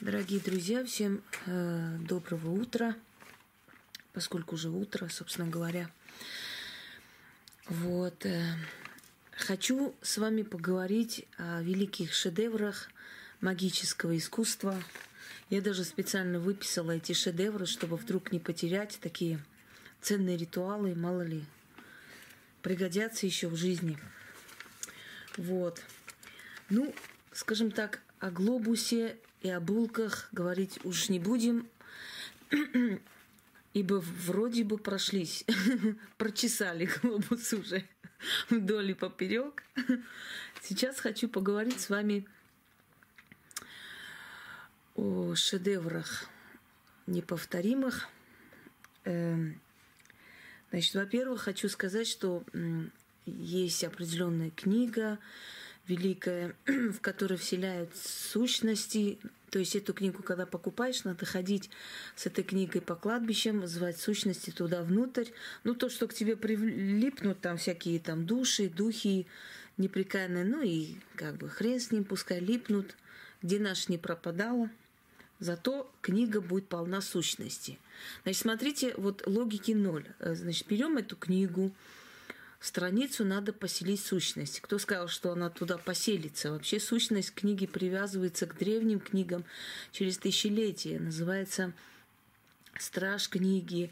Дорогие друзья, всем э, доброго утра, поскольку уже утро, собственно говоря. Вот. Э, хочу с вами поговорить о великих шедеврах магического искусства. Я даже специально выписала эти шедевры, чтобы вдруг не потерять такие ценные ритуалы, мало ли, пригодятся еще в жизни. Вот. Ну, скажем так, о глобусе и о булках говорить уж не будем, ибо вроде бы прошлись, прочесали глобус уже вдоль и поперек. Сейчас хочу поговорить с вами о шедеврах неповторимых. Эм, значит, во-первых, хочу сказать, что есть определенная книга, великая, в которой вселяют сущности. То есть эту книгу, когда покупаешь, надо ходить с этой книгой по кладбищам, звать сущности туда внутрь. Ну, то, что к тебе прилипнут, там всякие там души, духи неприкаянные, ну и как бы хрен с ним, пускай липнут, где наш не пропадала. Зато книга будет полна сущности. Значит, смотрите, вот логики ноль. Значит, берем эту книгу, страницу надо поселить сущность. Кто сказал, что она туда поселится? Вообще сущность книги привязывается к древним книгам через тысячелетия. Называется страж книги,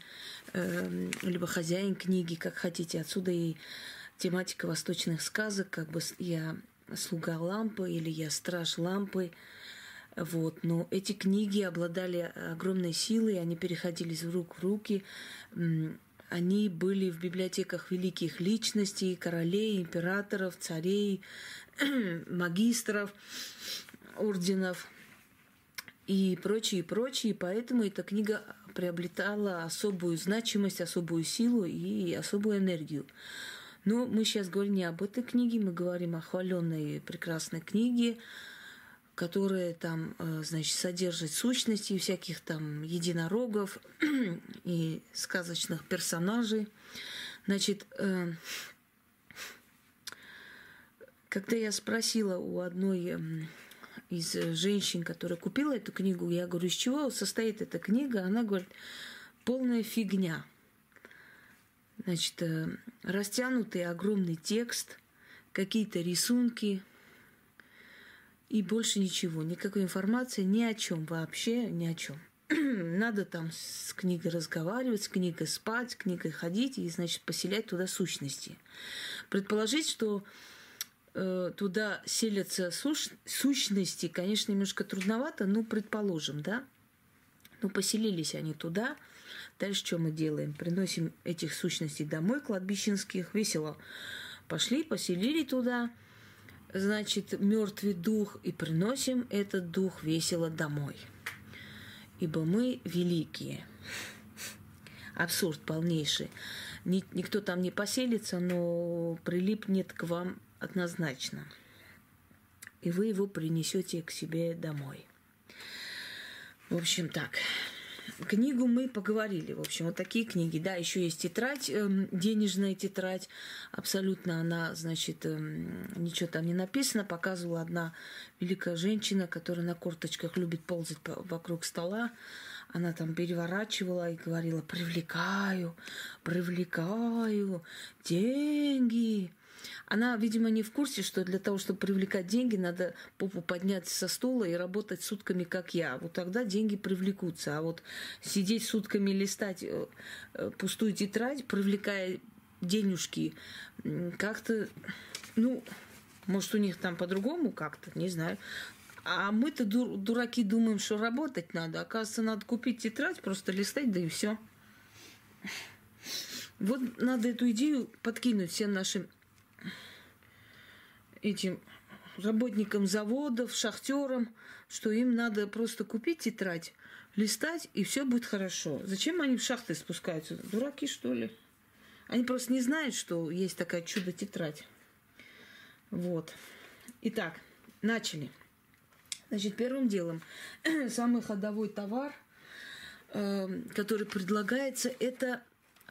э, либо хозяин книги, как хотите. Отсюда и тематика восточных сказок, как бы я слуга лампы или я страж лампы. Вот. Но эти книги обладали огромной силой, они переходили из рук в руки. Они были в библиотеках великих личностей, королей, императоров, царей, магистров, орденов и прочее, прочее. Поэтому эта книга приобретала особую значимость, особую силу и особую энергию. Но мы сейчас говорим не об этой книге, мы говорим о хваленной прекрасной книге, которые там, э, значит, содержат сущности всяких там единорогов и сказочных персонажей. Значит, э, когда я спросила у одной эм, из женщин, которая купила эту книгу, я говорю, из чего состоит эта книга? Она говорит, полная фигня. Значит, э, растянутый огромный текст, какие-то рисунки – и больше ничего, никакой информации ни о чем вообще, ни о чем. Надо там с книгой разговаривать, с книгой спать, с книгой ходить и, значит, поселять туда сущности. Предположить, что э, туда селятся суш, сущности, конечно, немножко трудновато, но предположим, да? Ну, поселились они туда. Дальше что мы делаем? Приносим этих сущностей домой, кладбищенских, весело. Пошли, поселили туда – значит, мертвый дух, и приносим этот дух весело домой. Ибо мы великие. Абсурд полнейший. Никто там не поселится, но прилипнет к вам однозначно. И вы его принесете к себе домой. В общем, так. Книгу мы поговорили. В общем, вот такие книги. Да, еще есть тетрадь, эм, денежная тетрадь. Абсолютно она, значит, эм, ничего там не написано. Показывала одна великая женщина, которая на корточках любит ползать вокруг стола. Она там переворачивала и говорила, привлекаю, привлекаю деньги. Она, видимо, не в курсе, что для того, чтобы привлекать деньги, надо попу поднять со стула и работать сутками, как я. Вот тогда деньги привлекутся. А вот сидеть сутками, листать э, э, пустую тетрадь, привлекая денежки, как-то, ну, может, у них там по-другому как-то, не знаю. А мы-то дураки думаем, что работать надо. Оказывается, надо купить тетрадь, просто листать, да и все. Вот надо эту идею подкинуть всем нашим этим работникам заводов, шахтерам, что им надо просто купить тетрадь, листать, и все будет хорошо. Зачем они в шахты спускаются? Дураки, что ли? Они просто не знают, что есть такая чудо-тетрадь. Вот. Итак, начали. Значит, первым делом, самый ходовой товар, э, который предлагается, это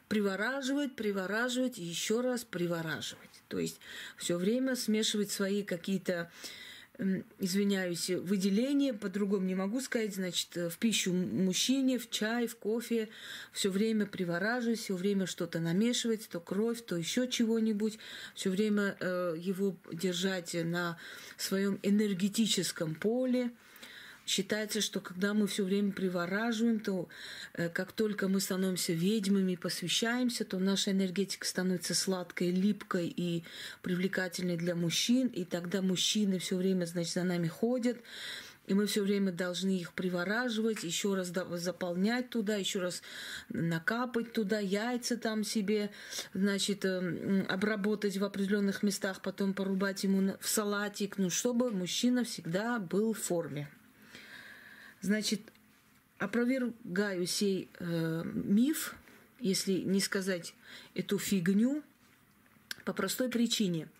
привораживать, привораживать и еще раз привораживать. То есть все время смешивать свои какие-то извиняюсь, выделение, по-другому не могу сказать, значит, в пищу мужчине, в чай, в кофе, все время привораживать, все время что-то намешивать, то кровь, то еще чего-нибудь, все время э, его держать на своем энергетическом поле, Считается, что когда мы все время привораживаем, то э, как только мы становимся ведьмами, посвящаемся, то наша энергетика становится сладкой, липкой и привлекательной для мужчин. И тогда мужчины все время, значит, за нами ходят. И мы все время должны их привораживать, еще раз заполнять туда, еще раз накапать туда, яйца там себе, значит, э, обработать в определенных местах, потом порубать ему в салатик, ну, чтобы мужчина всегда был в форме. Значит, опровергаю сей э, миф, если не сказать эту фигню, по простой причине –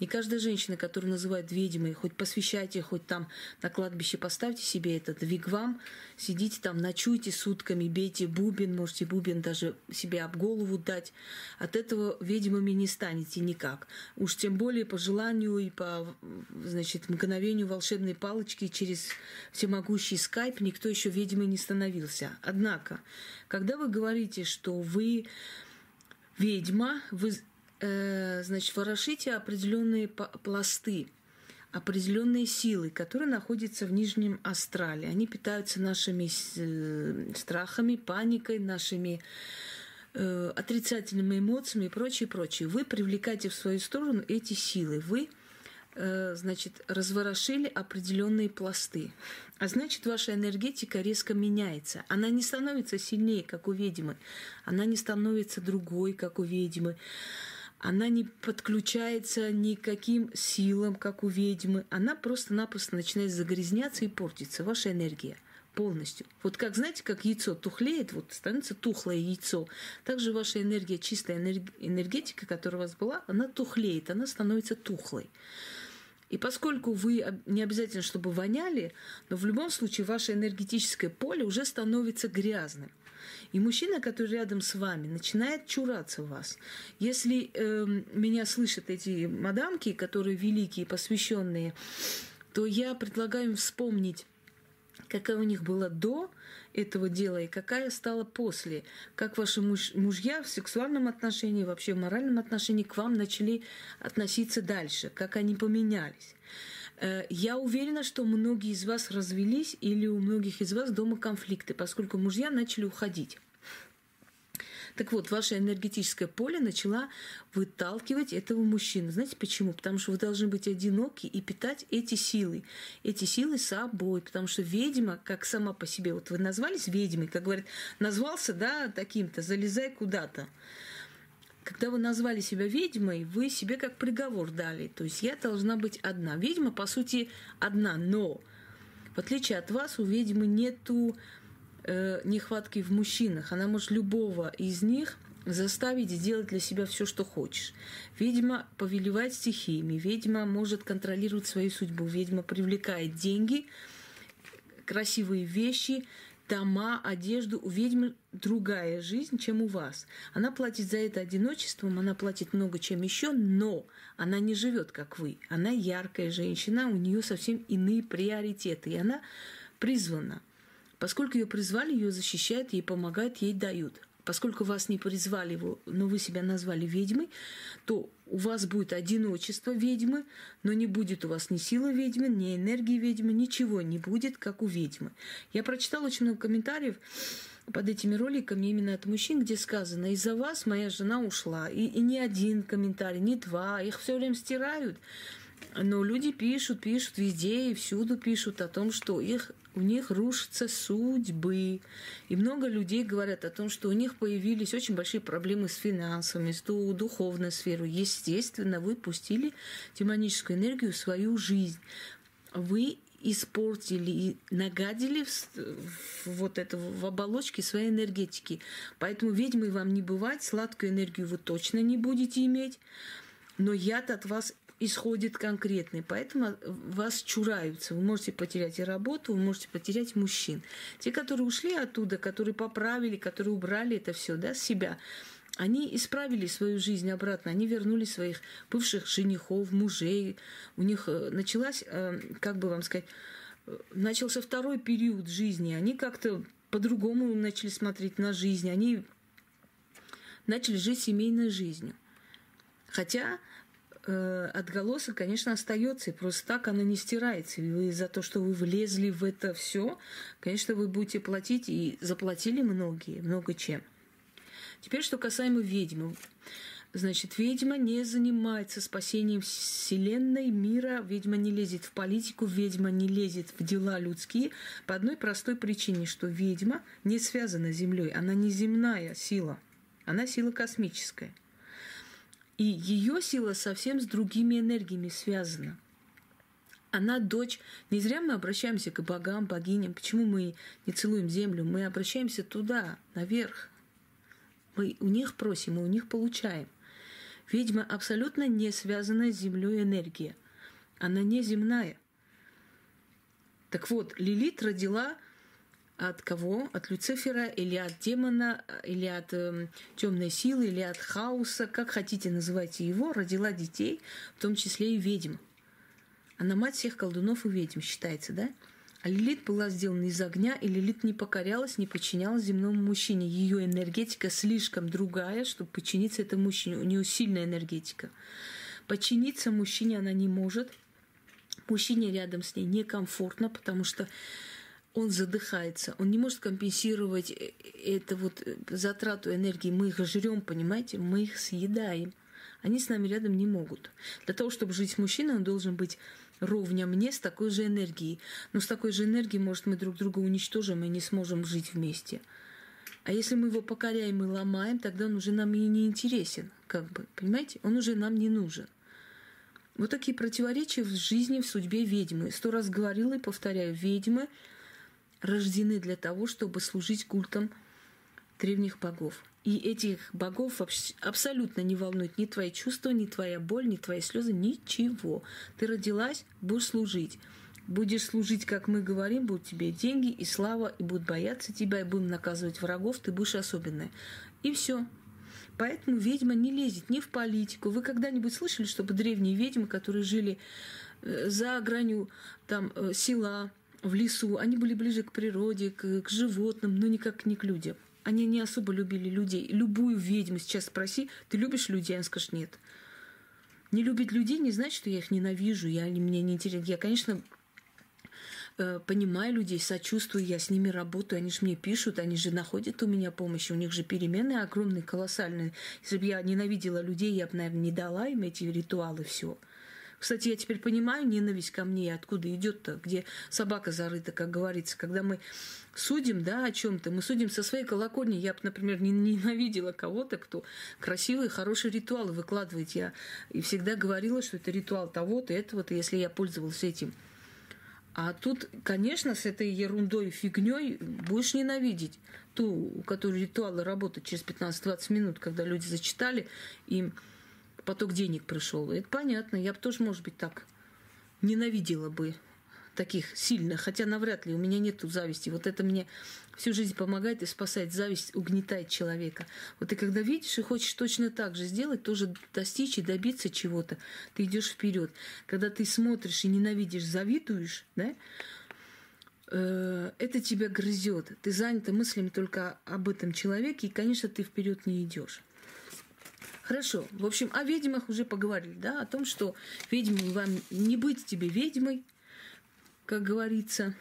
не каждая женщина, которую называют ведьмой, хоть посвящайте, хоть там на кладбище поставьте себе этот вигвам, сидите там, ночуйте сутками, бейте бубен, можете бубен даже себе об голову дать. От этого ведьмами не станете никак. Уж тем более по желанию и по значит, мгновению волшебной палочки через всемогущий скайп никто еще ведьмой не становился. Однако, когда вы говорите, что вы ведьма, вы значит, ворошите определенные пласты, определенные силы, которые находятся в нижнем астрале. Они питаются нашими э, страхами, паникой, нашими э, отрицательными эмоциями и прочее, прочее. Вы привлекаете в свою сторону эти силы. Вы э, значит, разворошили определенные пласты. А значит, ваша энергетика резко меняется. Она не становится сильнее, как у ведьмы. Она не становится другой, как у ведьмы она не подключается никаким силам, как у ведьмы. Она просто-напросто начинает загрязняться и портиться. Ваша энергия полностью. Вот как, знаете, как яйцо тухлеет, вот становится тухлое яйцо. Также ваша энергия, чистая энергетика, которая у вас была, она тухлеет, она становится тухлой. И поскольку вы не обязательно, чтобы воняли, но в любом случае ваше энергетическое поле уже становится грязным. И мужчина, который рядом с вами, начинает чураться вас. Если э, меня слышат эти мадамки, которые великие, посвященные, то я предлагаю им вспомнить, какая у них была до этого дела и какая стала после. Как ваши муж, мужья в сексуальном отношении, вообще в моральном отношении к вам начали относиться дальше, как они поменялись. Э, я уверена, что многие из вас развелись или у многих из вас дома конфликты, поскольку мужья начали уходить. Так вот, ваше энергетическое поле начала выталкивать этого мужчину. Знаете почему? Потому что вы должны быть одиноки и питать эти силы. Эти силы собой. Потому что ведьма, как сама по себе, вот вы назвались ведьмой, как говорят, назвался, да, таким-то, залезай куда-то когда вы назвали себя ведьмой, вы себе как приговор дали. То есть я должна быть одна. Ведьма, по сути, одна, но в отличие от вас, у ведьмы нету э, нехватки в мужчинах. Она может любого из них заставить сделать для себя все, что хочешь. Ведьма повелевает стихиями, ведьма может контролировать свою судьбу, ведьма привлекает деньги, красивые вещи, дома, одежду. У ведьмы другая жизнь, чем у вас. Она платит за это одиночеством, она платит много чем еще, но она не живет, как вы. Она яркая женщина, у нее совсем иные приоритеты, и она призвана. Поскольку ее призвали, ее защищают, ей помогают, ей дают поскольку вас не призвали, но вы себя назвали ведьмой, то у вас будет одиночество ведьмы, но не будет у вас ни силы ведьмы, ни энергии ведьмы, ничего не будет, как у ведьмы. Я прочитала очень много комментариев под этими роликами именно от мужчин, где сказано, из-за вас моя жена ушла. И, и не один комментарий, не два, их все время стирают. Но люди пишут, пишут везде и всюду пишут о том, что их, у них рушатся судьбы. И много людей говорят о том, что у них появились очень большие проблемы с финансами, с духовной сферой. Естественно, вы пустили демоническую энергию в свою жизнь. Вы испортили и нагадили в, в, вот это в оболочке своей энергетики. Поэтому ведьмы вам не бывать, сладкую энергию вы точно не будете иметь, но яд от вас исходит конкретный, поэтому вас чураются. Вы можете потерять и работу, вы можете потерять мужчин. Те, которые ушли оттуда, которые поправили, которые убрали это все, да, с себя, они исправили свою жизнь обратно, они вернули своих бывших женихов, мужей. У них э, началась, э, как бы вам сказать, э, начался второй период жизни. Они как-то по-другому начали смотреть на жизнь. Они начали жить семейной жизнью. Хотя э, отголосок, конечно, остается, и просто так оно не стирается. И вы за то, что вы влезли в это все, конечно, вы будете платить, и заплатили многие, много чем. Теперь, что касаемо ведьмы. Значит, ведьма не занимается спасением Вселенной, мира, ведьма не лезет в политику, ведьма не лезет в дела людские по одной простой причине, что ведьма не связана с Землей, она не земная сила, она сила космическая. И ее сила совсем с другими энергиями связана. Она дочь. Не зря мы обращаемся к богам, богиням. Почему мы не целуем землю? Мы обращаемся туда, наверх. Мы у них просим, мы у них получаем. Ведьма абсолютно не связана с Землей энергия. Она не земная. Так вот, Лилит родила от кого? От Люцифера или от демона, или от э, темной силы, или от хаоса, как хотите называйте его, родила детей, в том числе и ведьм. Она мать всех колдунов и ведьм, считается, да? А Лилит была сделана из огня, и Лилит не покорялась, не подчинялась земному мужчине. Ее энергетика слишком другая, чтобы подчиниться этому мужчине. У нее сильная энергетика. Подчиниться мужчине она не может. Мужчине рядом с ней некомфортно, потому что он задыхается, он не может компенсировать э, это вот э, затрату энергии. Мы их жрем, понимаете, мы их съедаем. Они с нами рядом не могут. Для того, чтобы жить с мужчиной, он должен быть ровня мне с такой же энергией. Но с такой же энергией, может, мы друг друга уничтожим и не сможем жить вместе. А если мы его покоряем и ломаем, тогда он уже нам и не интересен, как бы, понимаете? Он уже нам не нужен. Вот такие противоречия в жизни, в судьбе ведьмы. Сто раз говорила и повторяю, ведьмы рождены для того, чтобы служить культам древних богов. И этих богов абсолютно не волнует ни твои чувства, ни твоя боль, ни твои слезы, ничего. Ты родилась, будешь служить. Будешь служить, как мы говорим, будут тебе деньги и слава, и будут бояться тебя, и будем наказывать врагов, ты будешь особенная. И все. Поэтому ведьма не лезет ни в политику. Вы когда-нибудь слышали, чтобы древние ведьмы, которые жили э, за гранью там, э, села, в лесу, они были ближе к природе, к, к животным, но никак не к людям они не особо любили людей. Любую ведьму сейчас спроси, ты любишь людей? Она скажет, нет. Не любить людей не значит, что я их ненавижу, я, они мне не интересны. Я, конечно, э, понимаю людей, сочувствую, я с ними работаю, они же мне пишут, они же находят у меня помощь, у них же перемены огромные, колоссальные. Если бы я ненавидела людей, я бы, наверное, не дала им эти ритуалы, все. Кстати, я теперь понимаю ненависть ко мне, откуда идет-то, где собака зарыта, как говорится. Когда мы судим, да, о чем-то, мы судим со своей колокольни. Я например, не ненавидела кого-то, кто красивые, хорошие ритуалы выкладывает. Я и всегда говорила, что это ритуал того-то, этого-то, если я пользовалась этим. А тут, конечно, с этой ерундой, фигней будешь ненавидеть ту, у которой ритуалы работают через 15-20 минут, когда люди зачитали, им поток денег пришел. Это понятно. Я бы тоже, может быть, так ненавидела бы таких сильных, хотя навряд ли у меня нету зависти. Вот это мне всю жизнь помогает и спасает. Зависть угнетает человека. Вот ты когда видишь и хочешь точно так же сделать, тоже достичь и добиться чего-то, ты идешь вперед. Когда ты смотришь и ненавидишь, завидуешь, да, э, это тебя грызет. Ты занята мыслями только об этом человеке, и, конечно, ты вперед не идешь. Хорошо. В общем, о ведьмах уже поговорили, да, о том, что ведьмы вам не быть тебе ведьмой, как говорится,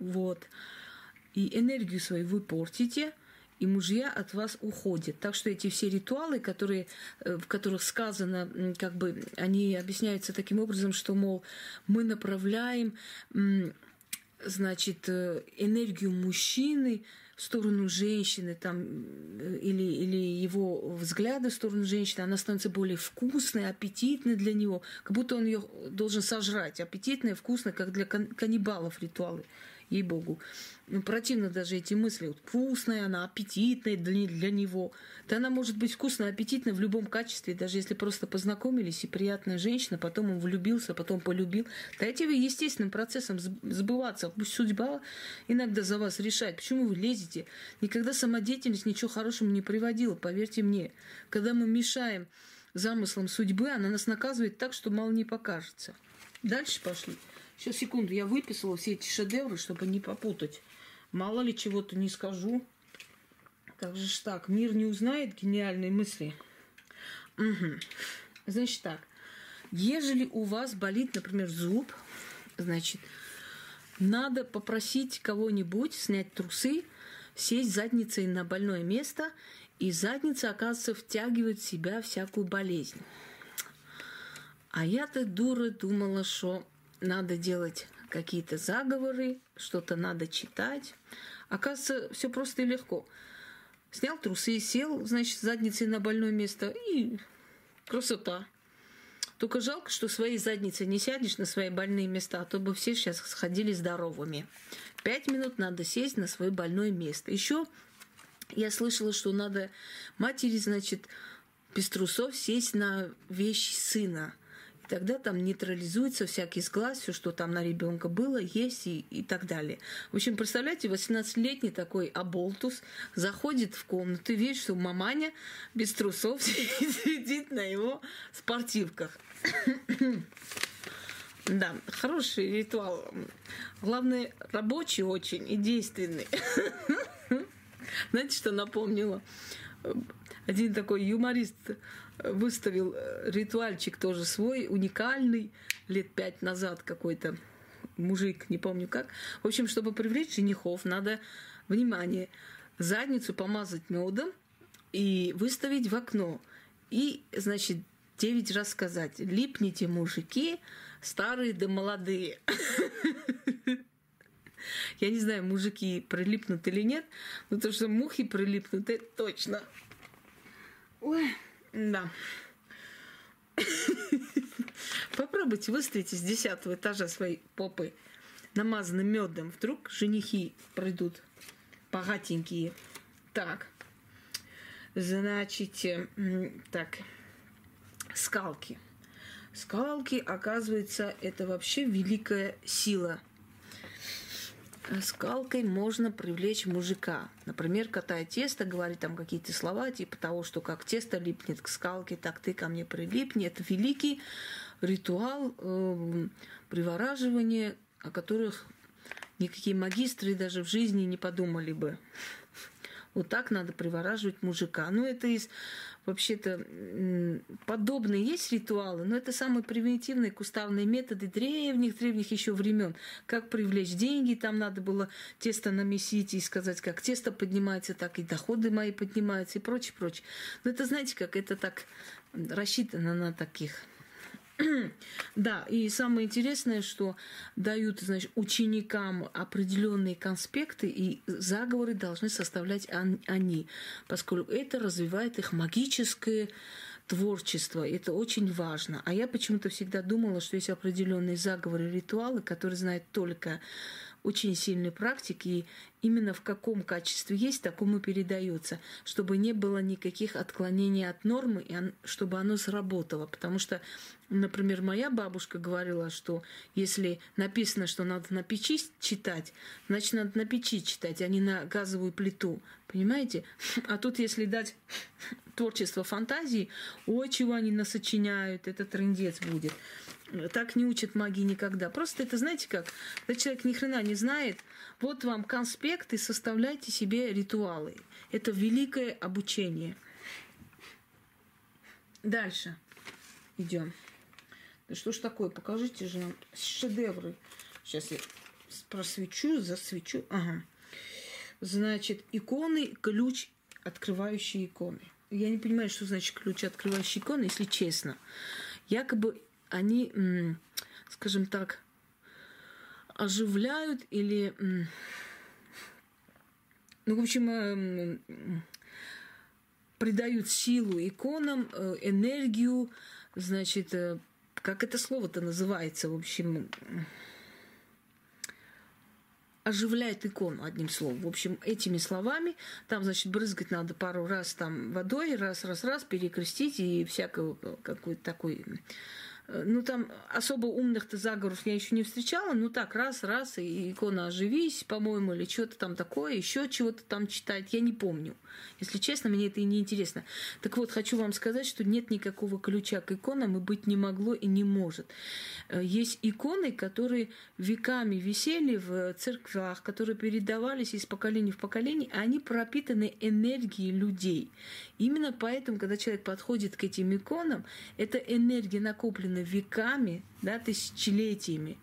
вот. И энергию свою вы портите, и мужья от вас уходят. Так что эти все ритуалы, которые, э, в которых сказано, как бы, они объясняются таким образом, что, мол, мы направляем, значит, э, энергию мужчины сторону женщины там, э, или, или его взгляды в сторону женщины, она становится более вкусной, аппетитной для него, как будто он ее должен сожрать. Аппетитная, вкусная, как для каннибалов ритуалы. Ей-богу. Ну, противно даже эти мысли. Вот, вкусная она, аппетитная для, для него. Да она может быть вкусная, аппетитная в любом качестве, даже если просто познакомились, и приятная женщина, потом он влюбился, потом полюбил. Дайте вы естественным процессом сбываться. Пусть судьба иногда за вас решает. Почему вы лезете? Никогда самодеятельность ничего хорошего не приводила, поверьте мне. Когда мы мешаем замыслам судьбы, она нас наказывает так, что мало не покажется. Дальше пошли. Сейчас, секунду, я выписала все эти шедевры, чтобы не попутать. Мало ли чего-то не скажу. Как же ж так? Мир не узнает гениальные мысли. Угу. Значит так. Ежели у вас болит, например, зуб, значит, надо попросить кого-нибудь снять трусы, сесть задницей на больное место, и задница, оказывается, втягивает в себя всякую болезнь. А я-то дура думала, что надо делать какие-то заговоры, что-то надо читать. Оказывается, все просто и легко. Снял трусы, сел, значит, задницей на больное место и красота. Только жалко, что своей задницей не сядешь на свои больные места, а то бы все сейчас сходили здоровыми. Пять минут надо сесть на свое больное место. Еще я слышала, что надо матери, значит, без трусов сесть на вещь сына – тогда там нейтрализуется всякий сглаз, все, что там на ребенка было, есть и, и так далее. В общем, представляете, 18-летний такой оболтус заходит в комнату и видит, что маманя без трусов сидит на его спортивках. Да, хороший ритуал. Главное, рабочий очень и действенный. Знаете, что напомнило? Один такой юморист выставил э, ритуальчик тоже свой, уникальный, лет пять назад какой-то мужик, не помню как. В общем, чтобы привлечь женихов, надо, внимание, задницу помазать медом и выставить в окно. И, значит, девять раз сказать, липните, мужики, старые да молодые. Я не знаю, мужики прилипнут или нет, но то, что мухи прилипнут, это точно. Ой. Да. Попробуйте выставить из десятого этажа своей попы намазанным медом. Вдруг женихи пройдут богатенькие. Так. Значит, так. Скалки. Скалки, оказывается, это вообще великая сила – скалкой можно привлечь мужика. Например, катая тесто, говорит там какие-то слова, типа того, что как тесто липнет к скалке, так ты ко мне прилипни. Это великий ритуал э, привораживания, о которых никакие магистры даже в жизни не подумали бы. Вот так надо привораживать мужика. Ну, это из вообще-то подобные есть ритуалы, но это самые примитивные куставные методы древних-древних еще времен. Как привлечь деньги, там надо было тесто намесить и сказать, как тесто поднимается, так и доходы мои поднимаются и прочее, прочее. Но это, знаете, как это так рассчитано на таких Да, и самое интересное, что дают, значит, ученикам определенные конспекты, и заговоры должны составлять они, поскольку это развивает их магическое творчество. Это очень важно. А я почему-то всегда думала, что есть определенные заговоры, ритуалы, которые знают только очень сильный практик, и именно в каком качестве есть, такому и передается, чтобы не было никаких отклонений от нормы, и чтобы оно сработало. Потому что, например, моя бабушка говорила, что если написано, что надо на печи читать, значит, надо на печи читать, а не на газовую плиту. Понимаете? А тут, если дать творчество фантазии, ой, чего они насочиняют, это трендец будет. Так не учат магии никогда. Просто это, знаете как, когда человек ни хрена не знает, вот вам конспект и составляйте себе ритуалы. Это великое обучение. Дальше идем. Да что ж такое? Покажите же нам шедевры. Сейчас я просвечу, засвечу. Ага. Значит, иконы, ключ, открывающие иконы. Я не понимаю, что значит ключ, открывающий иконы, если честно. Якобы они, скажем так, оживляют или, ну, в общем, э, придают силу иконам, э, энергию, значит, э, как это слово-то называется, в общем, оживляет икону, одним словом. В общем, этими словами, там, значит, брызгать надо пару раз там водой, раз, раз, раз, перекрестить и всякого какой-то такой Э, ну, там особо умных-то заговоров я еще не встречала. Ну, так, раз, раз, и икона «Оживись», по-моему, или что-то там такое, еще чего-то там читать, я не помню. Если честно, мне это и не интересно. Так вот, хочу вам сказать, что нет никакого ключа к иконам и быть не могло и не может. Э, есть иконы, которые веками висели в церквях, которые передавались из поколения в поколение, а они пропитаны энергией людей. Именно поэтому, когда человек подходит к этим иконам, эта энергия накоплена веками, да, тысячелетиями.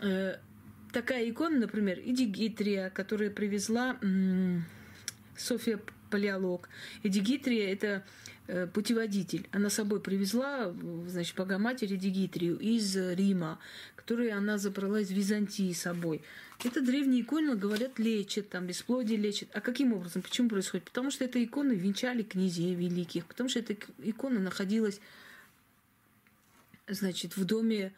Э, такая икона, например, Идигитрия, которая привезла София Палеолог. Эдигитрия – это э, путеводитель. Она собой привезла, значит, Богоматерь Эдигитрию из Рима, которую она забрала из Византии собой. Это древние иконы, говорят, лечат, там, бесплодие лечат. А каким образом? Почему происходит? Потому что эта икона венчали князей великих, потому что эта икона находилась, значит, в доме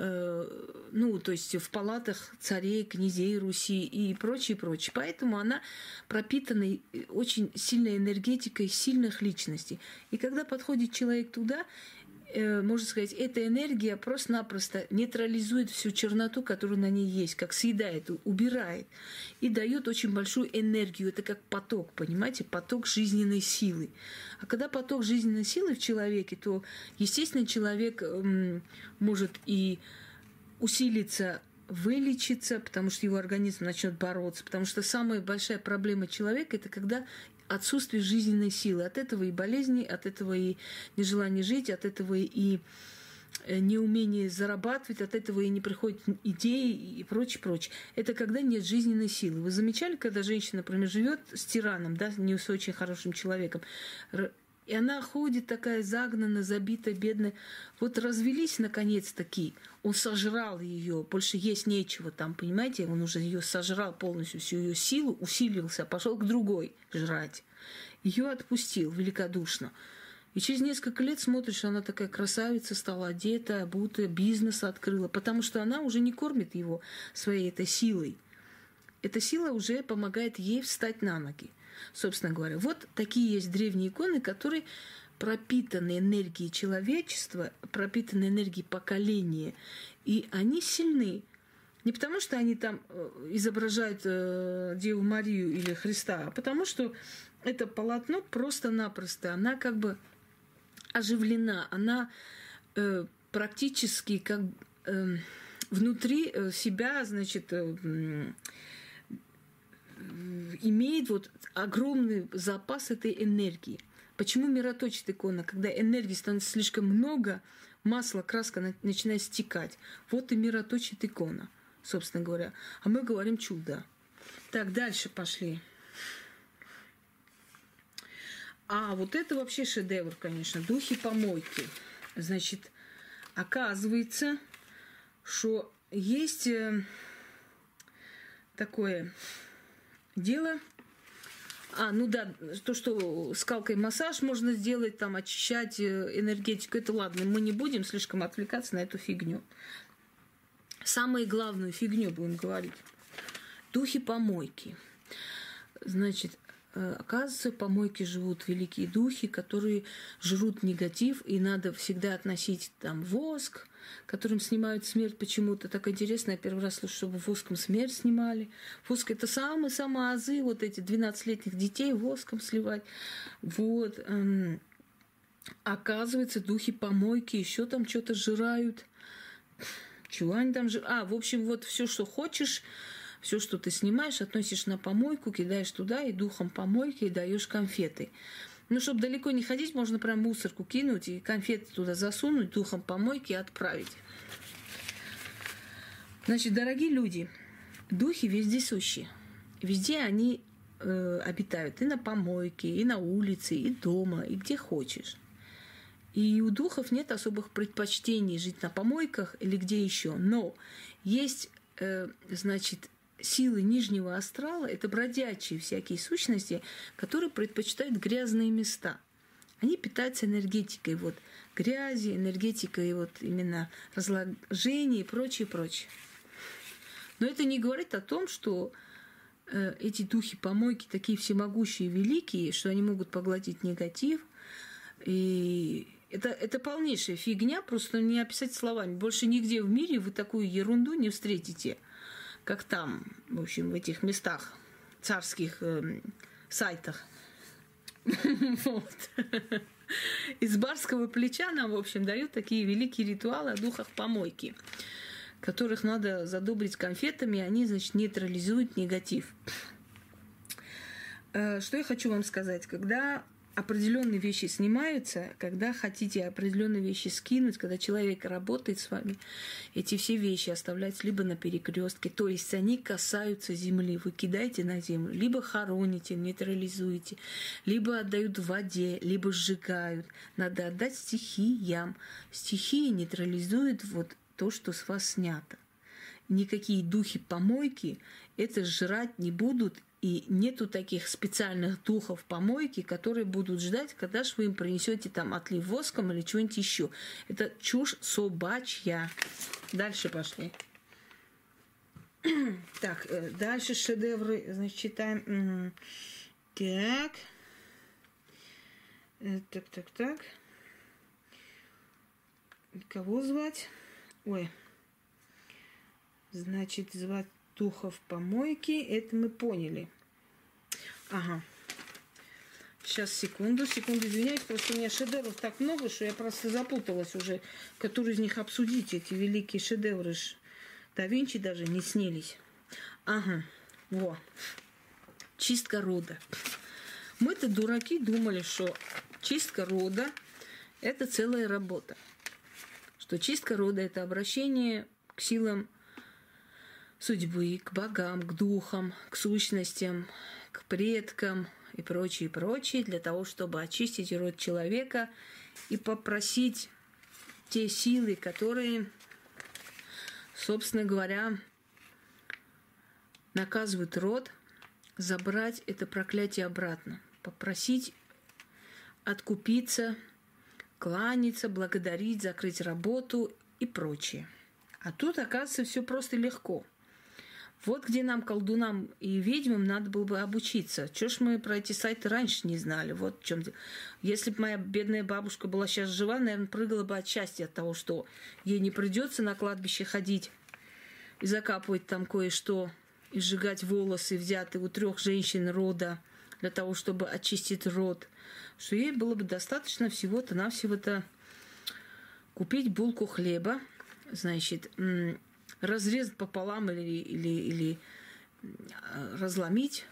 Э, ну, то есть в палатах царей, князей Руси и прочее, прочее. Поэтому она пропитана очень сильной энергетикой сильных личностей. И когда подходит человек туда, можно сказать, эта энергия просто-напросто нейтрализует всю черноту, которая на ней есть, как съедает, убирает, и дает очень большую энергию. Это как поток, понимаете, поток жизненной силы. А когда поток жизненной силы в человеке, то, естественно, человек может и усилиться вылечиться, потому что его организм начнет бороться. Потому что самая большая проблема человека это когда отсутствие жизненной силы. От этого и болезни, от этого и нежелание жить, от этого и э, неумение зарабатывать, от этого и не приходят идеи и прочее, прочее. Это когда нет жизненной силы. Вы замечали, когда женщина, например, живет с тираном, да, не с очень хорошим человеком, и она ходит такая загнанная, забитая, бедная. Вот развелись наконец-таки. Он сожрал ее, больше есть нечего там, понимаете? Он уже ее сожрал полностью, всю ее силу, усилился, пошел к другой жрать. Ее отпустил великодушно. И через несколько лет смотришь, она такая красавица, стала одета, будто бизнес открыла, потому что она уже не кормит его своей этой силой. Эта сила уже помогает ей встать на ноги собственно говоря. Вот такие есть древние иконы, которые пропитаны энергией человечества, пропитаны энергией поколения, и они сильны. Не потому, что они там э, изображают э, Деву Марию или Христа, а потому что это полотно просто-напросто, она как бы оживлена, она э, практически как э, внутри себя, значит, э, имеет вот огромный запас этой энергии. Почему мироточит икона? Когда энергии становится слишком много, масло, краска начинает стекать. Вот и мироточит икона, собственно говоря. А мы говорим чудо. Так, дальше пошли. А, вот это вообще шедевр, конечно. Духи помойки. Значит, оказывается, что есть э, такое дело. А, ну да, то, что скалкой массаж можно сделать, там, очищать э, энергетику, это ладно, мы не будем слишком отвлекаться на эту фигню. Самую главную фигню будем говорить. Духи помойки. Значит, Э, оказывается, в помойке живут великие духи, которые жрут негатив, и надо всегда относить там воск, которым снимают смерть почему-то. Так интересно, я первый раз слышу, чтобы воском смерть снимали. Воск – это самые-самые азы, вот эти 12-летних детей воском сливать. Вот. Эм, оказывается, духи помойки еще там что-то жирают. Чего они там жирают? А, в общем, вот все, что хочешь – все, что ты снимаешь, относишь на помойку, кидаешь туда и духом помойки и даешь конфеты. Ну, чтобы далеко не ходить, можно прям мусорку кинуть и конфеты туда засунуть, духом помойки и отправить. Значит, дорогие люди, духи везде сущие. Везде они э, обитают. И на помойке, и на улице, и дома, и где хочешь. И у духов нет особых предпочтений жить на помойках или где еще. Но есть, э, значит, силы нижнего астрала – это бродячие всякие сущности, которые предпочитают грязные места. Они питаются энергетикой вот грязи, энергетикой вот именно разложения и прочее, прочее. Но это не говорит о том, что э, эти духи помойки такие всемогущие, великие, что они могут поглотить негатив. И это, это полнейшая фигня, просто не описать словами. Больше нигде в мире вы такую ерунду не встретите, как там, в общем, в этих местах, царских э, сайтах. Из барского плеча нам, в общем, дают такие великие ритуалы о духах помойки, которых надо задобрить конфетами, они, значит, нейтрализуют негатив. Э, что я хочу вам сказать? Когда определенные вещи снимаются, когда хотите определенные вещи скинуть, когда человек работает с вами, эти все вещи оставляются либо на перекрестке, то есть они касаются земли, вы кидаете на землю, либо хороните, нейтрализуете, либо отдают в воде, либо сжигают. Надо отдать стихиям. Стихии нейтрализуют вот то, что с вас снято. Никакие духи помойки это жрать не будут и нету таких специальных духов помойки, которые будут ждать, когда же вы им принесете там отлив воском или что-нибудь еще. Это чушь собачья. Дальше пошли. Так, э, дальше шедевры, значит, читаем. Так. Э, так, так, так. Кого звать? Ой. Значит, звать духов помойки, это мы поняли. Ага. Сейчас, секунду, секунду, извиняюсь, просто у меня шедевров так много, что я просто запуталась уже, который из них обсудить, эти великие шедевры. Да Винчи даже не снились. Ага, во. Чистка рода. Мы-то дураки думали, что чистка рода – это целая работа. Что чистка рода – это обращение к силам судьбы, к богам, к духам, к сущностям, к предкам и прочее, прочее, для того, чтобы очистить род человека и попросить те силы, которые, собственно говоря, наказывают род, забрать это проклятие обратно, попросить откупиться, кланяться, благодарить, закрыть работу и прочее. А тут, оказывается, все просто легко – вот где нам, колдунам и ведьмам, надо было бы обучиться. Чего ж мы про эти сайты раньше не знали? Вот в чем Если бы моя бедная бабушка была сейчас жива, наверное, прыгала бы от счастья от того, что ей не придется на кладбище ходить и закапывать там кое-что, и сжигать волосы, взятые у трех женщин рода, для того, чтобы очистить род. Что ей было бы достаточно всего-то навсего-то купить булку хлеба, значит, разрезать пополам или, или, или э, разломить.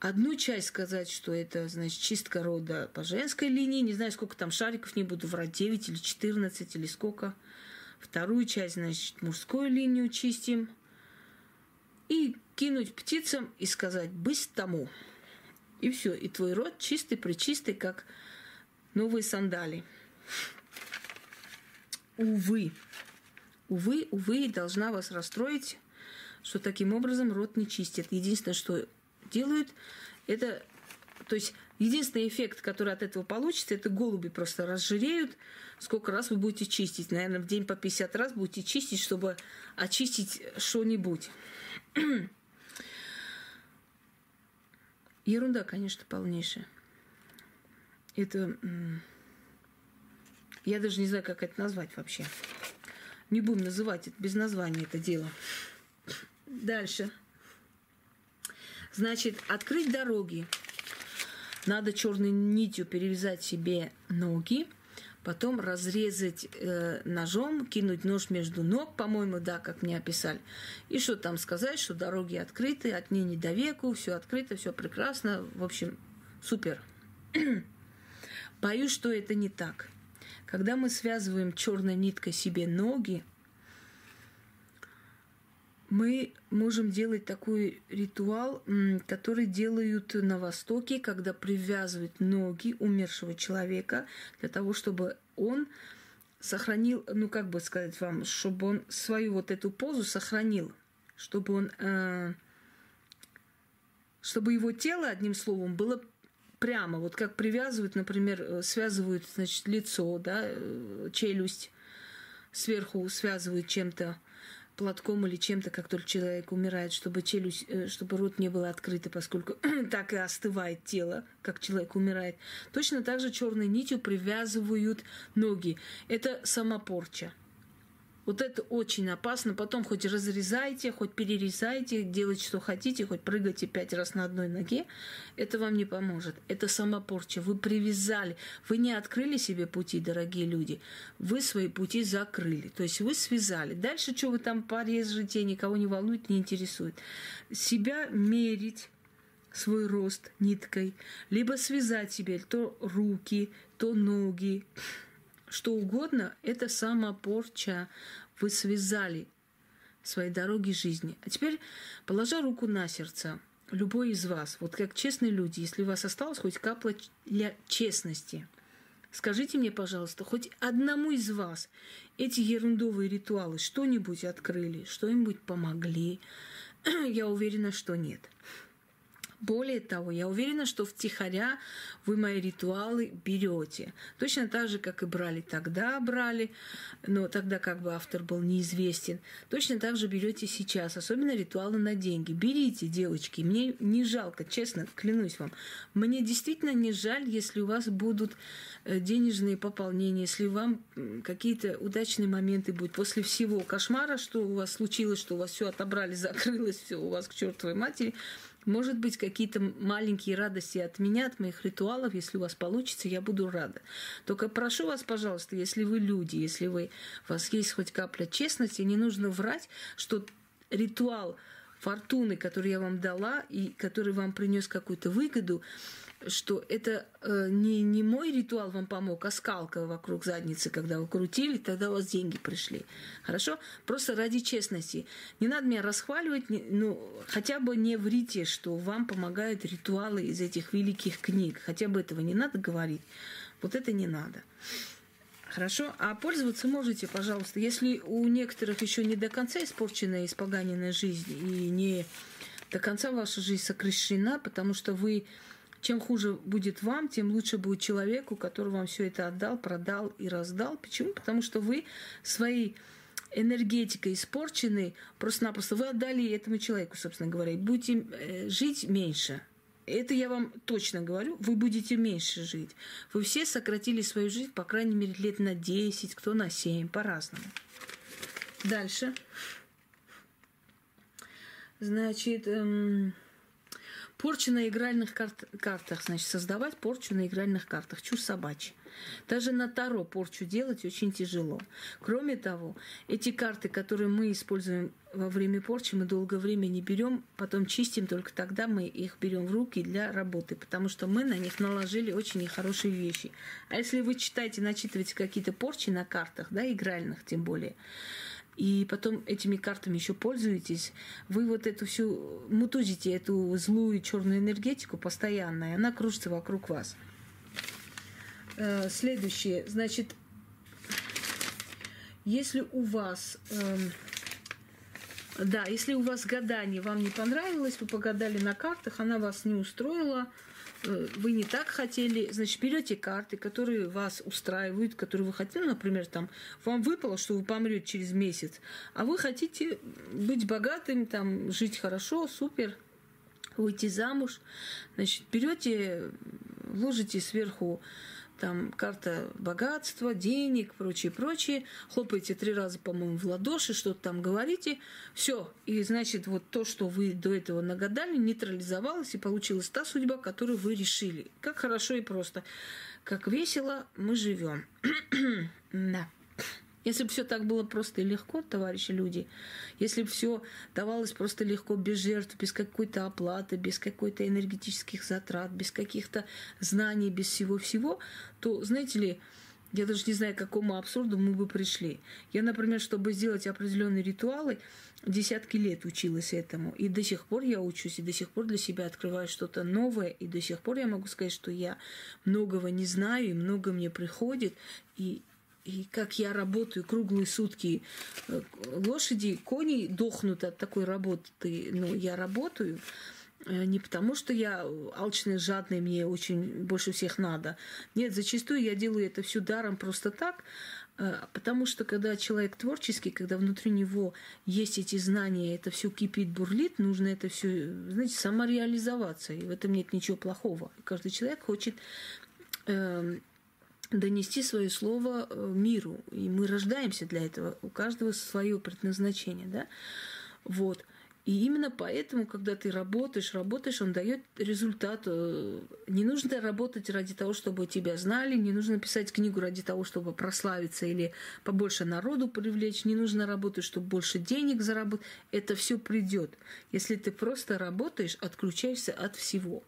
Одну часть сказать, что это, значит, чистка рода по женской линии. Не знаю, сколько там шариков, не буду врать, 9 или 14 или сколько. Вторую часть, значит, мужскую линию чистим. И кинуть птицам и сказать «бысь тому». И все, и твой род чистый, причистый, как новые сандали. Увы. Увы, увы, должна вас расстроить, что таким образом рот не чистит. Единственное, что делают, это... То есть единственный эффект, который от этого получится, это голуби просто разжиреют. Сколько раз вы будете чистить? Наверное, в день по 50 раз будете чистить, чтобы очистить что-нибудь. Ерунда, конечно, полнейшая. Это... Я даже не знаю, как это назвать вообще. Не будем называть это без названия это дело. Дальше. Значит, открыть дороги. Надо черной нитью перевязать себе ноги, потом разрезать э, ножом, кинуть нож между ног, по-моему, да, как мне описали. И что там сказать, что дороги открыты, от ныне до веку, все открыто, все прекрасно. В общем, супер. Боюсь, что это не так. Когда мы связываем черной ниткой себе ноги, мы можем делать такой ритуал, который делают на Востоке, когда привязывают ноги умершего человека для того, чтобы он сохранил, ну как бы сказать вам, чтобы он свою вот эту позу сохранил, чтобы он, э, чтобы его тело, одним словом, было прямо, вот как привязывают, например, э, связывают, значит, лицо, да, э, челюсть, сверху связывают чем-то платком или чем-то, как только человек умирает, чтобы челюсть, э, чтобы рот не был открыт, поскольку так и остывает тело, как человек умирает. Точно так же черной нитью привязывают ноги. Это самопорча. Вот это очень опасно. Потом хоть разрезайте, хоть перерезайте, делайте, что хотите, хоть прыгайте пять раз на одной ноге. Это вам не поможет. Это самопорча. Вы привязали. Вы не открыли себе пути, дорогие люди. Вы свои пути закрыли. То есть вы связали. Дальше, что вы там порежете, никого не волнует, не интересует. Себя мерить свой рост ниткой, либо связать себе то руки, то ноги, что угодно, это самопорча. Вы связали свои дороги жизни. А теперь, положа руку на сердце, любой из вас, вот как честные люди, если у вас осталось хоть капля для честности, скажите мне, пожалуйста, хоть одному из вас эти ерундовые ритуалы что-нибудь открыли, что-нибудь помогли? Я уверена, что нет. Более того, я уверена, что втихаря вы мои ритуалы берете. Точно так же, как и брали тогда, брали, но тогда как бы автор был неизвестен. Точно так же берете сейчас, особенно ритуалы на деньги. Берите, девочки, мне не жалко, честно, клянусь вам. Мне действительно не жаль, если у вас будут э, денежные пополнения, если вам какие-то удачные моменты будут после всего кошмара, что у вас случилось, что у вас все отобрали, закрылось, все у вас к чертовой матери, может быть, какие-то маленькие радости от меня, от моих ритуалов, если у вас получится, я буду рада. Только прошу вас, пожалуйста, если вы люди, если вы, у вас есть хоть капля честности, не нужно врать, что ритуал фортуны, который я вам дала и который вам принес какую-то выгоду, что это э, не, не мой ритуал вам помог, а скалка вокруг задницы, когда вы крутили, тогда у вас деньги пришли. Хорошо? Просто ради честности. Не надо меня расхваливать, не, ну, хотя бы не врите, что вам помогают ритуалы из этих великих книг. Хотя бы этого не надо говорить. Вот это не надо. Хорошо? А пользоваться можете, пожалуйста. Если у некоторых еще не до конца испорченная, испоганенная жизнь и не до конца ваша жизнь сокрещена, потому что вы чем хуже будет вам, тем лучше будет человеку, который вам все это отдал, продал и раздал. Почему? Потому что вы своей энергетикой испорчены, просто-напросто вы отдали этому человеку, собственно говоря, и будете э, жить меньше. Это я вам точно говорю, вы будете меньше жить. Вы все сократили свою жизнь, по крайней мере, лет на 10, кто на 7, по-разному. Дальше. Значит, эм, Порчу на игральных карт, картах, значит, создавать порчу на игральных картах. Чушь собачья. Даже на Таро порчу делать очень тяжело. Кроме того, эти карты, которые мы используем во время порчи, мы долгое время не берем, потом чистим, только тогда мы их берем в руки для работы, потому что мы на них наложили очень нехорошие вещи. А если вы читаете, начитываете какие-то порчи на картах, да, игральных тем более, и потом этими картами еще пользуетесь, вы вот эту всю мутузите, эту злую черную энергетику постоянно, и она кружится вокруг вас. Э, следующее, значит, если у вас, э, да, если у вас гадание вам не понравилось, вы погадали на картах, она вас не устроила, вы не так хотели, значит, берете карты, которые вас устраивают, которые вы хотели, например, там, вам выпало, что вы помрете через месяц, а вы хотите быть богатым, там, жить хорошо, супер, выйти замуж, значит, берете, ложите сверху там карта богатства, денег, прочее, прочее. Хлопаете три раза, по-моему, в ладоши, что-то там говорите. Все. И значит, вот то, что вы до этого нагадали, нейтрализовалось и получилась та судьба, которую вы решили. Как хорошо и просто. Как весело мы живем. да. Если бы все так было просто и легко, товарищи люди, если бы все давалось просто легко, без жертв, без какой-то оплаты, без какой-то энергетических затрат, без каких-то знаний, без всего-всего, то, знаете ли, я даже не знаю, к какому абсурду мы бы пришли. Я, например, чтобы сделать определенные ритуалы, десятки лет училась этому. И до сих пор я учусь, и до сих пор для себя открываю что-то новое. И до сих пор я могу сказать, что я многого не знаю, и много мне приходит. И и как я работаю круглые сутки, э, лошади, кони дохнут от такой работы, ну, я работаю, э, не потому, что я алчная, жадная, мне очень больше всех надо. Нет, зачастую я делаю это все даром просто так, Э, потому что когда человек творческий, когда внутри него есть эти знания, это все кипит, бурлит, нужно это все, знаете, самореализоваться. И в этом нет ничего плохого. Каждый человек хочет э, донести свое слово э, миру. И мы рождаемся для этого. У каждого свое предназначение. Да? Вот. И именно поэтому, когда ты работаешь, работаешь, он дает результат. Э, не нужно работать ради того, чтобы тебя знали, не нужно писать книгу ради того, чтобы прославиться или побольше народу привлечь, не нужно работать, чтобы больше денег заработать. Это все придет. Если ты просто работаешь, отключаешься от всего.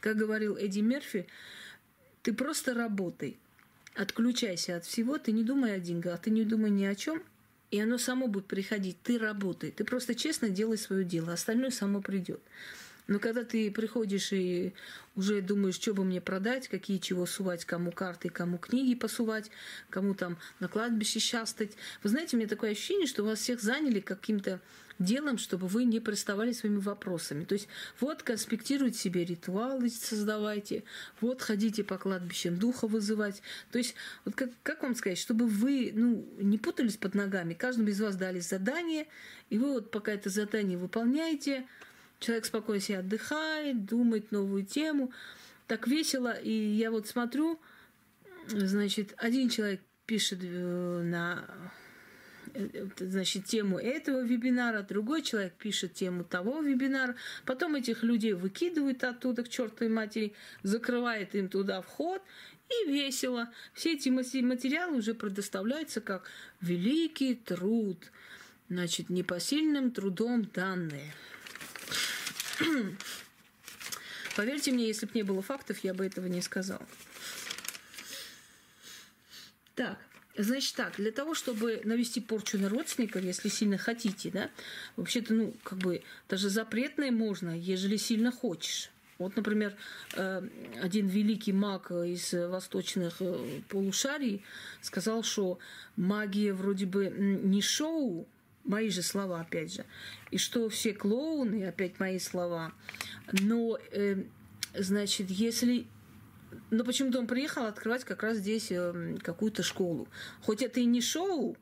Как говорил Эдди Мерфи, ты просто работай. Отключайся от всего, ты не думай о деньгах, ты не думай ни о чем, и оно само будет приходить. Ты работай. Ты просто честно делай свое дело. Остальное само придет. Но когда ты приходишь и уже думаешь, что бы мне продать, какие чего сувать, кому карты, кому книги посувать, кому там на кладбище счастать. Вы знаете, у меня такое ощущение, что вас всех заняли каким-то делом, чтобы вы не приставали своими вопросами. То есть вот конспектируйте себе ритуалы, создавайте, вот ходите по кладбищам духа вызывать. То есть вот как, как вам сказать, чтобы вы ну, не путались под ногами, каждому из вас дали задание, и вы вот пока это задание выполняете, человек спокойно себе отдыхает, думает новую тему, так весело. И я вот смотрю, значит, один человек пишет э, на Э, значит, тему этого вебинара, другой человек пишет тему того вебинара, потом этих людей выкидывают оттуда к чертовой матери, закрывает им туда вход, и весело. Все эти материалы уже предоставляются как великий труд, значит, непосильным трудом данные. Поверьте мне, если бы не было фактов, я бы этого не сказал. Так, Значит так, для того, чтобы навести порчу на родственников, если сильно хотите, да, вообще-то, ну, как бы, даже запретное можно, ежели сильно хочешь. Вот, например, э, один великий маг из восточных э, полушарий сказал, что магия вроде бы не шоу, мои же слова, опять же, и что все клоуны, опять мои слова, но, э, значит, если но почему-то он приехал открывать как раз здесь эм, какую-то школу. Хоть это и не шоу,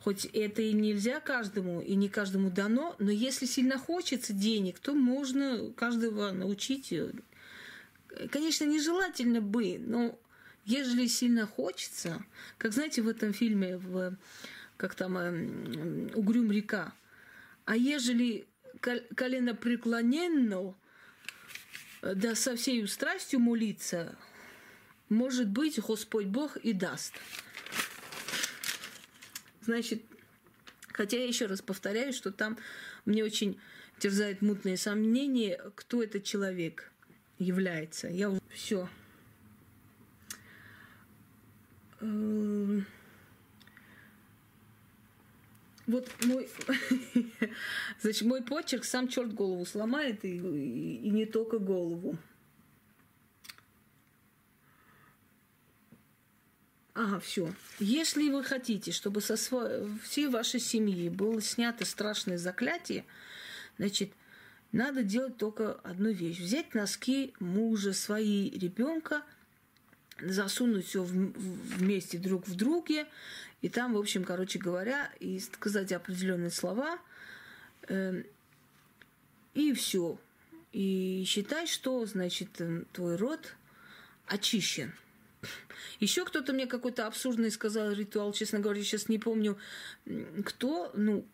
хоть это и нельзя каждому, и не каждому дано, но если сильно хочется денег, то можно каждого научить. Конечно, нежелательно бы, но ежели сильно хочется, как знаете в этом фильме, в, как там э, «Угрюм река», а ежели колено преклоненно, да со всей страстью молиться, может быть, Господь Бог и даст. Значит, хотя я еще раз повторяю, что там мне очень терзает мутные сомнения, кто этот человек является. Я все. Вот мой, значит, мой почерк сам черт голову сломает, и, и, и не только голову. Ага, все. Если вы хотите, чтобы со всей вашей семьи было снято страшное заклятие, значит, надо делать только одну вещь. Взять носки мужа, свои, ребенка, засунуть все вместе друг в друге, и там, в общем, короче говоря, и сказать определенные слова, э, и все. И считай, что, значит, твой род очищен. Еще кто-то мне какой-то абсурдный сказал ритуал, честно говоря, сейчас не помню, кто. Ну,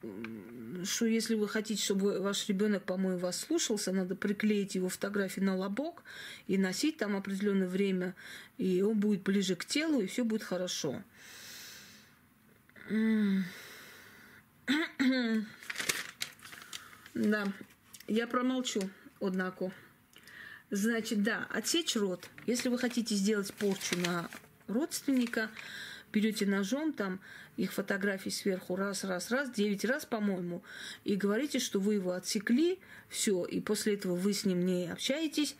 что если вы хотите, чтобы ваш ребенок, по-моему, вас слушался, надо приклеить его фотографии на лобок и носить там определенное время, и он будет ближе к телу, и все будет хорошо. Да, я промолчу, однако. Значит, да, отсечь рот. Если вы хотите сделать порчу на родственника, берете ножом, там их фотографии сверху раз, раз, раз, девять раз, по-моему, и говорите, что вы его отсекли, все, и после этого вы с ним не общаетесь,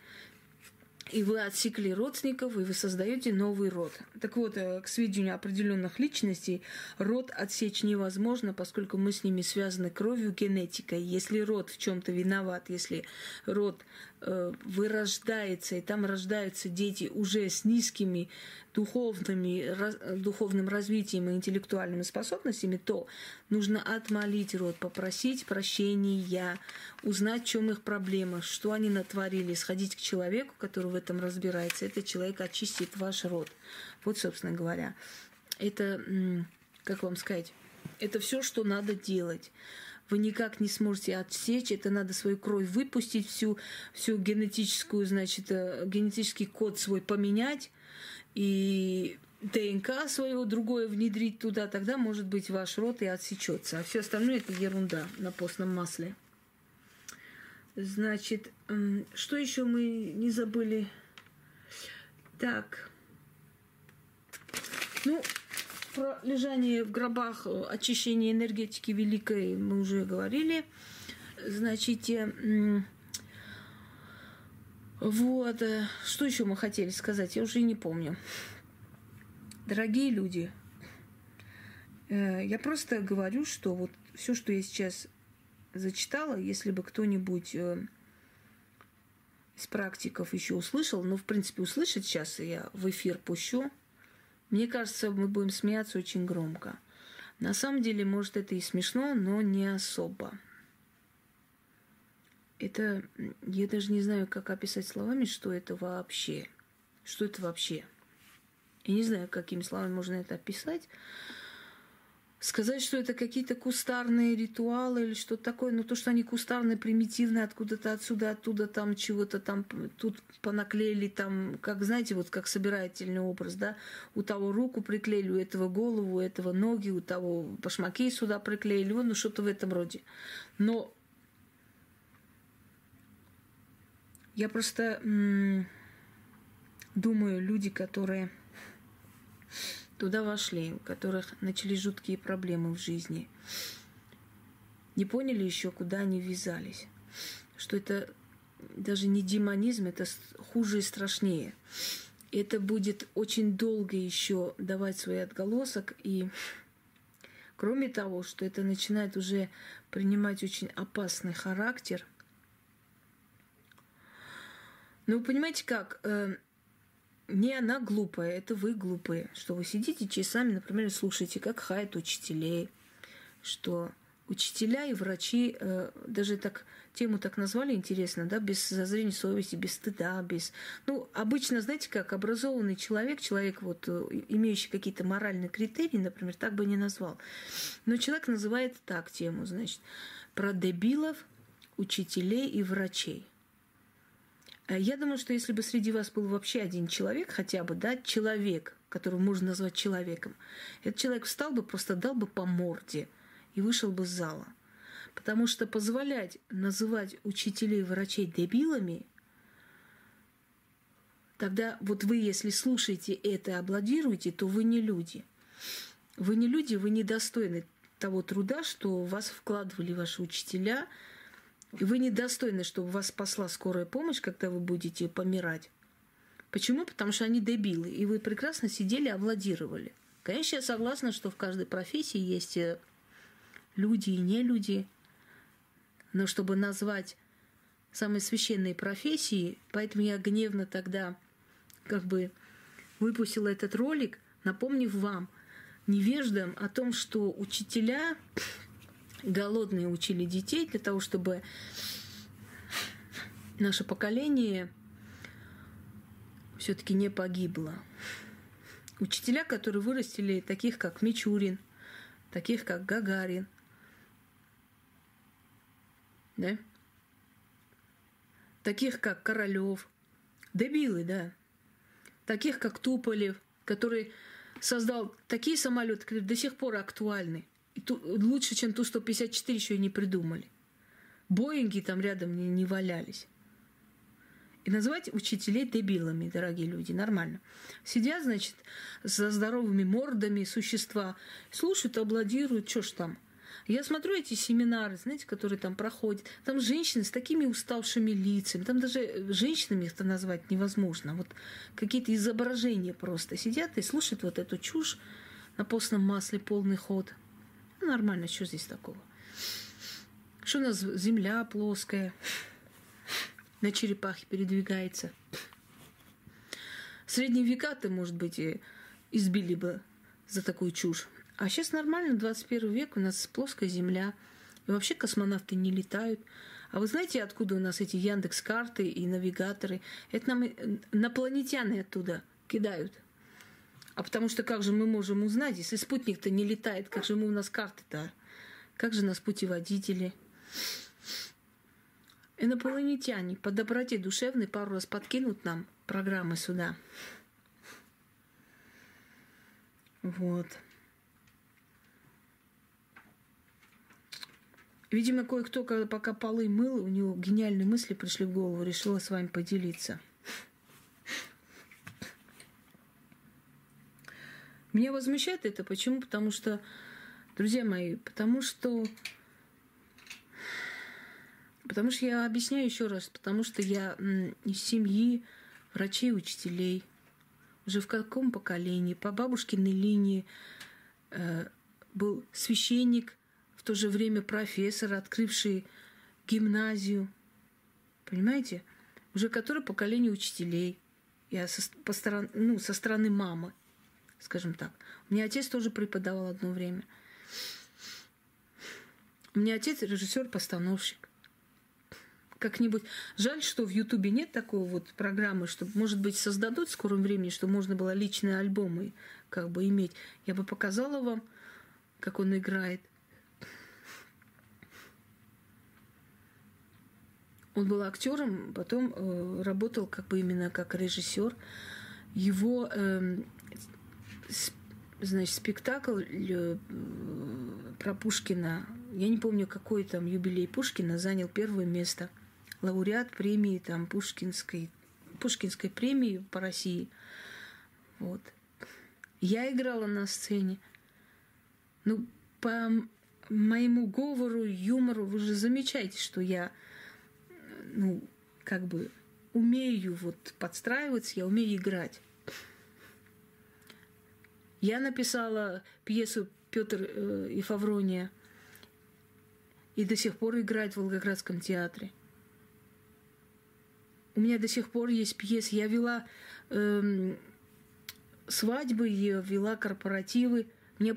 и вы отсекли родственников, и вы создаете новый род. Так вот, э, к сведению определенных личностей, род отсечь невозможно, поскольку мы с ними связаны кровью, генетикой. Если род в чем-то виноват, если род э, вырождается, и там рождаются дети уже с низкими духовными, раз, духовным развитием и интеллектуальными способностями, то нужно отмолить род, попросить прощения, узнать, в чем их проблема, что они натворили, сходить к человеку, который в этом разбирается. Этот человек очистит ваш род. Вот, собственно говоря, это, как вам сказать, это все, что надо делать вы никак не сможете отсечь, это надо свою кровь выпустить, всю, всю генетическую, значит, э, генетический код свой поменять, и ДНК своего другое внедрить туда, тогда, может быть, ваш рот и отсечется. А все остальное это ерунда на постном масле. Значит, что еще мы не забыли? Так. Ну, про лежание в гробах, очищение энергетики великой мы уже говорили. Значит, вот, э, что еще мы хотели сказать, я уже не помню. Дорогие люди, э, я просто говорю, что вот все, что я сейчас зачитала, если бы кто-нибудь э, из практиков еще услышал, ну, в принципе, услышать сейчас я в эфир пущу, мне кажется, мы будем смеяться очень громко. На самом деле, может, это и смешно, но не особо это, я даже не знаю, как описать словами, что это вообще. Что это вообще? Я не знаю, какими словами можно это описать. Сказать, что это какие-то кустарные ритуалы или что-то такое, но то, что они кустарные, примитивные, откуда-то отсюда, оттуда, там чего-то там, тут понаклеили, там, как, знаете, вот как собирательный образ, да, у того руку приклеили, у этого голову, у этого ноги, у того башмаки сюда приклеили, ну, что-то в этом роде. Но Я просто думаю, люди, которые туда вошли, у которых начались жуткие проблемы в жизни, не поняли еще, куда они ввязались. Что это даже не демонизм, это хуже и страшнее. Это будет очень долго еще давать свой отголосок. И кроме того, что это начинает уже принимать очень опасный характер – ну, понимаете как? Не она глупая, это вы глупые. Что вы сидите часами, например, слушаете, как хаят учителей, что учителя и врачи э, даже так тему так назвали интересно, да, без зазрения совести, без стыда, без... Ну, обычно, знаете, как образованный человек, человек, вот, э, имеющий какие-то моральные критерии, например, так бы не назвал. Но человек называет так тему, значит, про дебилов, учителей и врачей. Э, я думаю, что если бы среди вас был вообще один человек, хотя бы, да, человек, которого можно назвать человеком, этот человек встал бы, просто дал бы по морде и вышел бы из зала. Потому что позволять называть учителей и врачей дебилами, тогда вот вы, если слушаете это и аплодируете, то вы не люди. Вы не люди, вы недостойны того труда, что вас вкладывали ваши учителя – и вы недостойны, чтобы вас спасла скорая помощь, когда вы будете помирать. Почему? Потому что они дебилы, и вы прекрасно сидели, аплодировали. Конечно, я согласна, что в каждой профессии есть э, люди и не люди, но чтобы назвать самые священные профессии, поэтому я гневно тогда как бы выпустила этот ролик, напомнив вам, невеждам, о том, что учителя голодные учили детей для того, чтобы наше поколение все-таки не погибло. Учителя, которые вырастили таких, как Мичурин, таких, как Гагарин, да? таких, как Королёв, дебилы, да, таких, как Туполев, который создал такие самолеты, которые до сих пор актуальны – ту, лучше, чем Ту-154 еще и не придумали. Боинги там рядом не, не валялись. И называть учителей дебилами, дорогие люди, нормально. Сидят, значит, со здоровыми мордами существа, слушают, аплодируют, что ж там. Я смотрю эти семинары, знаете, которые там проходят. Там женщины с такими уставшими лицами. Там даже женщинами их-то назвать невозможно. Вот какие-то изображения просто сидят и слушают вот эту чушь на постном масле полный ход. Ну, нормально, что здесь такого? Что у нас земля плоская, на черепахе передвигается. В средние века-то, может быть, и избили бы за такую чушь. А сейчас нормально, 21 век, у нас плоская земля. И вообще космонавты не летают. А вы знаете, откуда у нас эти Яндекс карты и навигаторы? Это нам инопланетяне оттуда кидают. А потому что как же мы можем узнать, если спутник-то не летает, как же мы у нас карты-то? Как же нас путеводители? Инопланетяне по доброте душевной пару раз подкинут нам программы сюда. Вот. Видимо, кое-кто, когда пока полы мыл, у него гениальные мысли пришли в голову, решила с вами поделиться. Меня возмущает это. Почему? Потому что, друзья мои, потому что... Потому что я объясняю еще раз, потому что я из семьи врачей, учителей. Уже в каком поколении? По бабушкиной линии э, был священник, в то же время профессор, открывший гимназию. Понимаете? Уже которое поколение учителей. Я со, по сторон, ну, со стороны мамы, скажем так. У меня отец тоже преподавал одно время. У меня отец режиссер-постановщик. Как-нибудь. Жаль, что в Ютубе нет такой вот программы, чтобы, может быть, создадут в скором времени, чтобы можно было личные альбомы как бы иметь. Я бы показала вам, как он играет. Он был актером, потом э, работал как бы именно как режиссер. Его, э, значит, спектакль э, про Пушкина, я не помню, какой там юбилей Пушкина, занял первое место. Лауреат премии там Пушкинской, Пушкинской премии по России. Вот. Я играла на сцене. Ну, по моему говору, юмору, вы же замечаете, что я ну, как бы умею вот подстраиваться, я умею играть. Я написала пьесу Петр э, и Фаврония и до сих пор играет в Волгоградском театре. У меня до сих пор есть пьесы. Я вела эм, свадьбы, я вела корпоративы. Мне